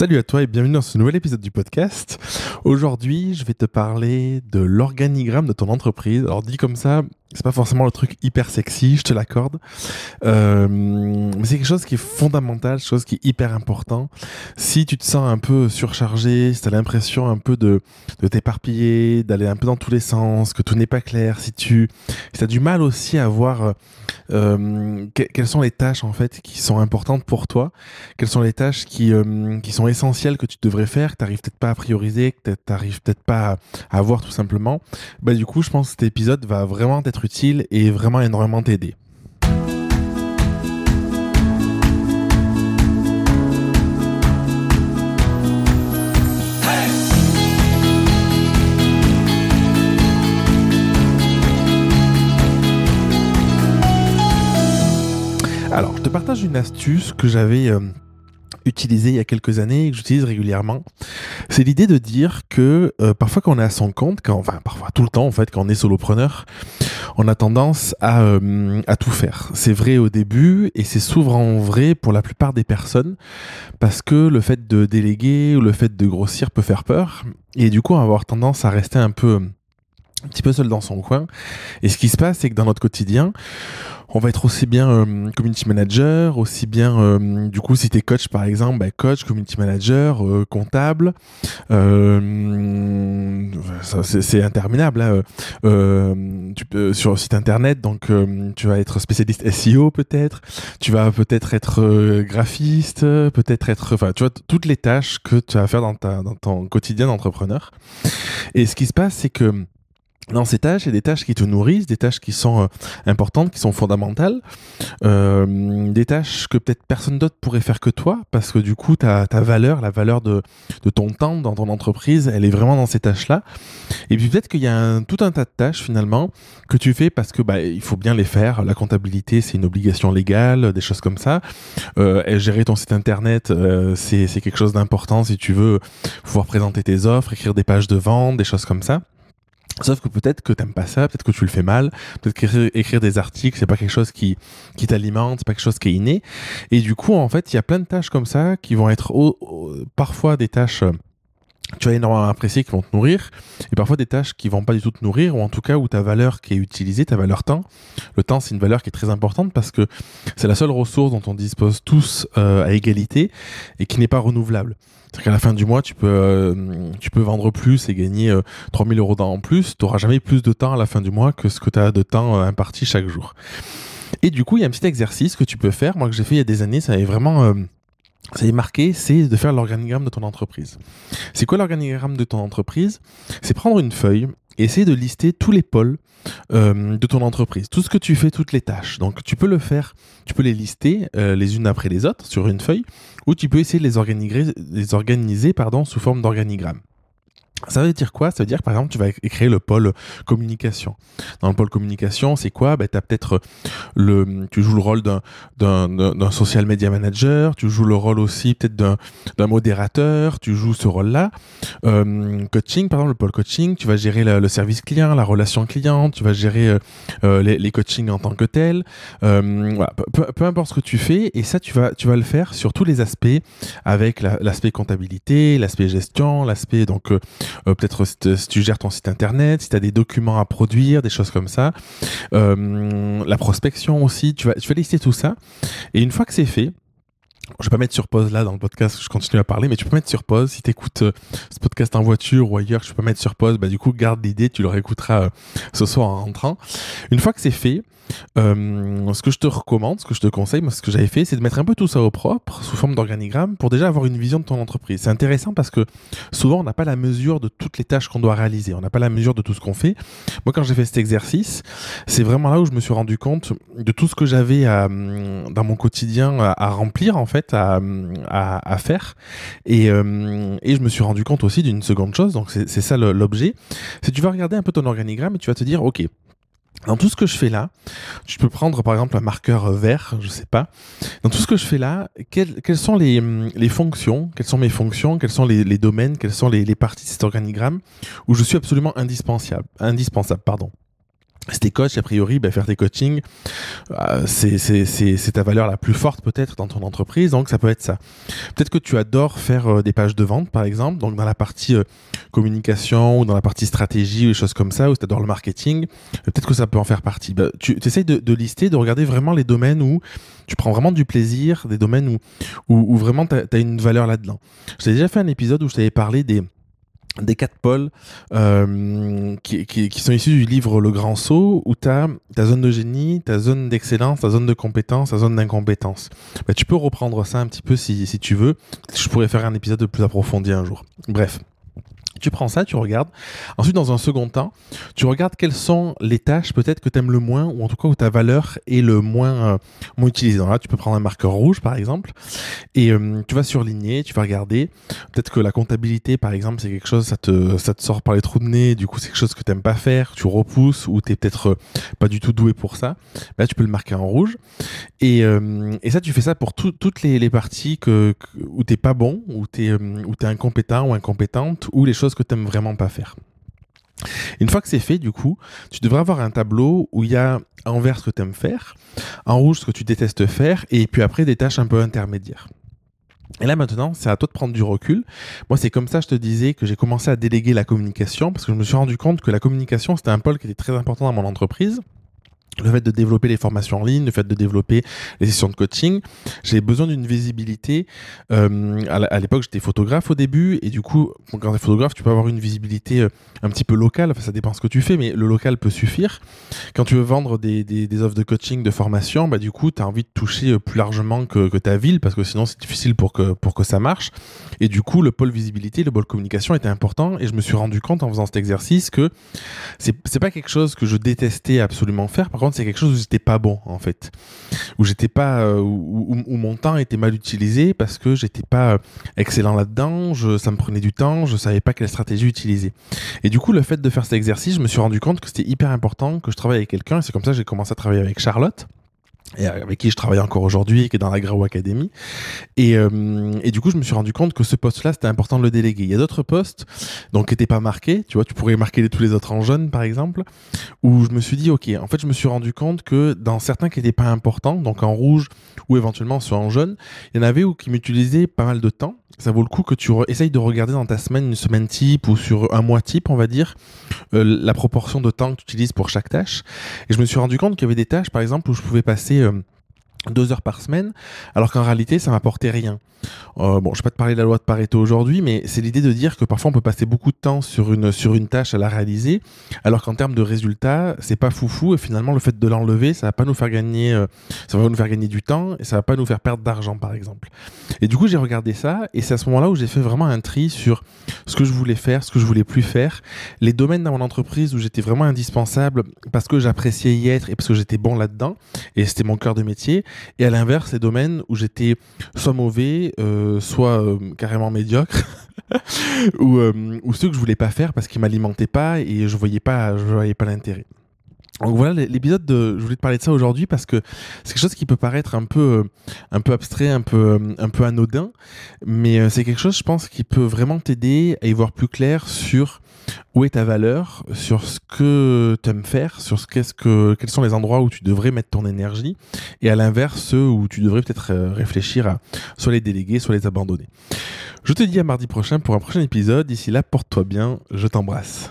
Salut à toi et bienvenue dans ce nouvel épisode du podcast. Aujourd'hui, je vais te parler de l'organigramme de ton entreprise. Alors dit comme ça, c'est pas forcément le truc hyper sexy, je te l'accorde. Euh, mais c'est quelque chose qui est fondamental, chose qui est hyper important. Si tu te sens un peu surchargé, si tu as l'impression un peu de, de t'éparpiller, d'aller un peu dans tous les sens, que tout n'est pas clair, si tu si as du mal aussi à voir euh, quelles sont les tâches en fait qui sont importantes pour toi, quelles sont les tâches qui, euh, qui sont essentielles que tu devrais faire, que tu n'arrives peut-être pas à prioriser, que tu n'arrives peut-être pas à, à voir tout simplement, bah du coup je pense que cet épisode va vraiment être utile et vraiment énormément t'aider. Alors, je te partage une astuce que j'avais euh, utilisé il y a quelques années et que j'utilise régulièrement. C'est l'idée de dire que euh, parfois quand on est à son compte, quand, enfin parfois tout le temps en fait, quand on est solopreneur, on a tendance à, euh, à tout faire. C'est vrai au début et c'est souvent vrai pour la plupart des personnes parce que le fait de déléguer ou le fait de grossir peut faire peur et du coup avoir tendance à rester un peu un petit peu seul dans son coin. Et ce qui se passe, c'est que dans notre quotidien, on va être aussi bien euh, community manager, aussi bien, euh, du coup, si tu es coach par exemple, bah, coach, community manager, euh, comptable. c'est interminable. Hein, tu peux, sur le site internet, donc tu vas être spécialiste SEO peut-être. Tu vas peut-être être graphiste, peut-être être, enfin, tu vois, toutes les tâches que tu vas faire dans, ta, dans ton quotidien d'entrepreneur. Et ce qui se passe, c'est que dans ces tâches, il y a des tâches qui te nourrissent, des tâches qui sont euh, importantes, qui sont fondamentales, euh, des tâches que peut-être personne d'autre pourrait faire que toi, parce que du coup, ta, ta valeur, la valeur de, de, ton temps dans ton entreprise, elle est vraiment dans ces tâches-là. Et puis peut-être qu'il y a un, tout un tas de tâches finalement que tu fais parce que bah, il faut bien les faire. La comptabilité, c'est une obligation légale, des choses comme ça. Euh, gérer ton site internet, euh, c'est quelque chose d'important si tu veux pouvoir présenter tes offres, écrire des pages de vente, des choses comme ça. Sauf que peut-être que t'aimes pas ça, peut-être que tu le fais mal, peut-être qu'écrire écrire des articles, c'est pas quelque chose qui, qui t'alimente, c'est pas quelque chose qui est inné. Et du coup, en fait, il y a plein de tâches comme ça qui vont être parfois des tâches euh, tu vas énormément apprécier, qui vont te nourrir, et parfois des tâches qui vont pas du tout te nourrir, ou en tout cas où ta valeur qui est utilisée, ta valeur temps, le temps c'est une valeur qui est très importante parce que c'est la seule ressource dont on dispose tous euh, à égalité et qui n'est pas renouvelable. C'est-à-dire qu'à la fin du mois, tu peux, euh, tu peux vendre plus et gagner 3000 euh, euros en plus. Tu n'auras jamais plus de temps à la fin du mois que ce que tu as de temps euh, imparti chaque jour. Et du coup, il y a un petit exercice que tu peux faire. Moi, que j'ai fait il y a des années, ça avait vraiment ça est marqué, c'est de faire l'organigramme de ton entreprise. C'est quoi l'organigramme de ton entreprise? C'est prendre une feuille et essayer de lister tous les pôles euh, de ton entreprise, tout ce que tu fais, toutes les tâches. Donc tu peux le faire, tu peux les lister euh, les unes après les autres sur une feuille, ou tu peux essayer de les organiser, les organiser sous forme d'organigramme. Ça veut dire quoi? Ça veut dire par exemple tu vas créer le pôle communication. Dans le pôle communication, c'est quoi? Ben, as peut-être le tu joues le rôle d'un social media manager, tu joues le rôle aussi peut-être d'un modérateur, tu joues ce rôle-là. Euh, coaching, par exemple, le pôle coaching, tu vas gérer le, service client, la relation client, tu vas gérer euh, euh, les, les coachings en tant que tel. Voilà, peu, peu, importe ce que tu fais, et ça tu vas tu vas le faire sur tous les aspects, avec l'aspect comptabilité, l'aspect gestion, l'aspect donc euh, peut-être si, tu gères ton site internet, si tu as des documents à produire, des choses comme ça. Euh, la prospection aussi, tu vas, tu vas lister tout ça. Et une fois que c'est fait, je vais pas mettre sur pause là dans le podcast, je continue à parler, mais tu peux mettre sur pause si tu écoutes euh, ce podcast en voiture ou ailleurs, je peux mettre sur pause, bah du coup garde l'idée, tu le réécouteras ce soir en rentrant. Une fois que c'est fait, euh, ce que je te recommande, ce que je te conseille, moi, ce que j'avais fait, c'est de mettre un peu tout ça au propre, sous forme d'organigramme, pour déjà avoir une vision de ton entreprise. C'est intéressant parce que souvent, on n'a pas la mesure de toutes les tâches qu'on doit réaliser. On n'a pas la mesure de tout ce qu'on fait. Moi, quand j'ai fait cet exercice, c'est vraiment là où je me suis rendu compte de tout ce que j'avais dans mon quotidien à, remplir, en fait, à, faire. Et, euh, et je me suis rendu compte aussi d'une seconde chose, donc c'est ça l'objet, c'est tu vas regarder un peu ton organigramme et tu vas te dire, OK, dans tout ce que je fais là, tu peux prendre par exemple un marqueur vert, je sais pas. Dans tout ce que je fais là, quelles, sont les, les, fonctions, quelles sont mes fonctions, quels sont les, les domaines, quelles sont les, les, parties de cet organigramme où je suis absolument indispensable, indispensable, pardon. Si t'es coach, a priori, bah, faire tes coachings, euh, c'est ta valeur la plus forte peut-être dans ton entreprise. Donc ça peut être ça. Peut-être que tu adores faire euh, des pages de vente, par exemple, donc dans la partie euh, communication ou dans la partie stratégie ou des choses comme ça, ou si tu adores le marketing, peut-être que ça peut en faire partie. Bah, tu essayes de, de, lister, de regarder vraiment les domaines où tu prends vraiment du plaisir, des domaines où, où, vraiment tu as, une valeur là-dedans. J'ai déjà fait un épisode où je t'avais parlé des des quatre pôles euh, qui, qui, sont issus du livre Le Grand Saut, où tu as ta zone de génie, ta zone d'excellence, ta zone de compétence, ta zone d'incompétence. Bah, tu peux reprendre ça un petit peu si, si tu veux. Je pourrais faire un épisode plus approfondi un jour. Bref. Tu prends ça, tu regardes. Ensuite, dans un second temps, tu regardes quelles sont les tâches peut-être que tu aimes le moins, ou en tout cas où ta valeur est le moins, euh, moins utilisée. là, tu peux prendre un marqueur rouge, par exemple, et euh, tu vas surligner, tu vas regarder. Peut-être que la comptabilité, par exemple, c'est quelque chose, ça te, ça te sort par les trous de nez, du coup, c'est quelque chose que tu n'aimes pas faire, tu repousses, ou tu es peut-être euh, pas du tout doué pour ça. Là, tu peux le marquer en rouge. Et, et ça, tu fais ça pour toutes les, parties que, où tu pas bon, où tu es, es incompétent ou incompétente, ou les choses que tu aimes vraiment pas faire. Une fois que c'est fait, du coup, tu devrais avoir un tableau où il y a en vert ce que tu aimes faire, en rouge ce que tu détestes faire, et puis après des tâches un peu intermédiaires. Et là maintenant, c'est à toi de prendre du recul. Moi, c'est comme ça, je te disais, que j'ai commencé à déléguer la communication, parce que je me suis rendu compte que la communication, c'était un pôle qui était très important dans mon entreprise le fait de développer les formations en ligne, le fait de développer les sessions de coaching, j'ai besoin d'une visibilité. Euh, à l'époque, j'étais photographe au début, et du coup, quand tu es photographe, tu peux avoir une visibilité euh, un petit peu locale. Enfin, ça dépend ce que tu fais, mais le local peut suffire. Quand tu veux vendre des, des, des offres de coaching, de formation, bah, du coup, tu as envie de toucher euh, plus largement que, ta ville, parce que sinon, c'est difficile pour que, pour que ça marche. Et du coup, le pôle visibilité, le pôle communication était important, et je me suis rendu compte en faisant cet exercice que c'est pas quelque chose que je détestais absolument faire. Par contre, c'est quelque chose où j'étais pas bon en fait, où j'étais pas, euh, où, mon temps était mal utilisé parce que j'étais pas euh, excellent là-dedans, ça me prenait du temps, je savais pas quelle stratégie utiliser. Et du coup, le fait de faire cet exercice, je me suis rendu compte que c'était hyper important que je travaille avec quelqu'un. Et c'est comme ça que j'ai commencé à travailler avec Charlotte et avec qui je travaille encore aujourd'hui, qui est dans la Grau Academy. Et, euh, et, du coup, je me suis rendu compte que ce poste-là, c'était important de le déléguer. Il y a d'autres postes, donc qui n'étaient pas marqués. Tu vois, tu pourrais marquer tous les autres en jaune, par exemple, où je me suis dit, ok, en fait, je me suis rendu compte que dans certains qui n'étaient pas importants, donc en rouge ou éventuellement soit en jaune, il y en avait où qui m'utilisaient pas mal de temps. Ça vaut le coup que tu essayes de regarder dans ta semaine, une semaine type ou sur un mois type, on va dire, euh, la proportion de temps que tu utilises pour chaque tâche. Et je me suis rendu compte qu'il y avait des tâches, par exemple, où je pouvais passer euh, deux heures par semaine, alors qu'en réalité, ça m'apportait rien. Euh, bon, je vais pas te parler de la loi de Pareto aujourd'hui, mais c'est l'idée de dire que parfois on peut passer beaucoup de temps sur une, sur une tâche à la réaliser, alors qu'en termes de résultats, c'est pas foufou, et finalement, le fait de l'enlever, ça va pas nous faire gagner, euh, ça va nous faire gagner du temps, et ça va pas nous faire perdre d'argent, par exemple. Et du coup, j'ai regardé ça, et c'est à ce moment-là où j'ai fait vraiment un tri sur ce que je voulais faire, ce que je voulais plus faire, les domaines dans mon entreprise où j'étais vraiment indispensable parce que j'appréciais y être et parce que j'étais bon là-dedans, et c'était mon cœur de métier, et à l'inverse, les domaines où j'étais soit mauvais, euh, soit euh, carrément médiocre, ou, euh, ou, ceux que je voulais pas faire parce qu'ils m'alimentaient pas et je voyais pas, je voyais pas l'intérêt. Donc voilà l'épisode de je voulais te parler de ça aujourd'hui parce que c'est quelque chose qui peut paraître un peu un peu abstrait, un peu un peu anodin, mais c'est quelque chose je pense qui peut vraiment t'aider à y voir plus clair sur où est ta valeur, sur ce que tu aimes faire, sur ce qu'est-ce que, quels sont les endroits où tu devrais mettre ton énergie, et à l'inverse, ceux où tu devrais peut-être euh, réfléchir à soit les déléguer, soit les abandonner. Je te dis à mardi prochain pour un prochain épisode. D'ici là, porte-toi bien, je t'embrasse.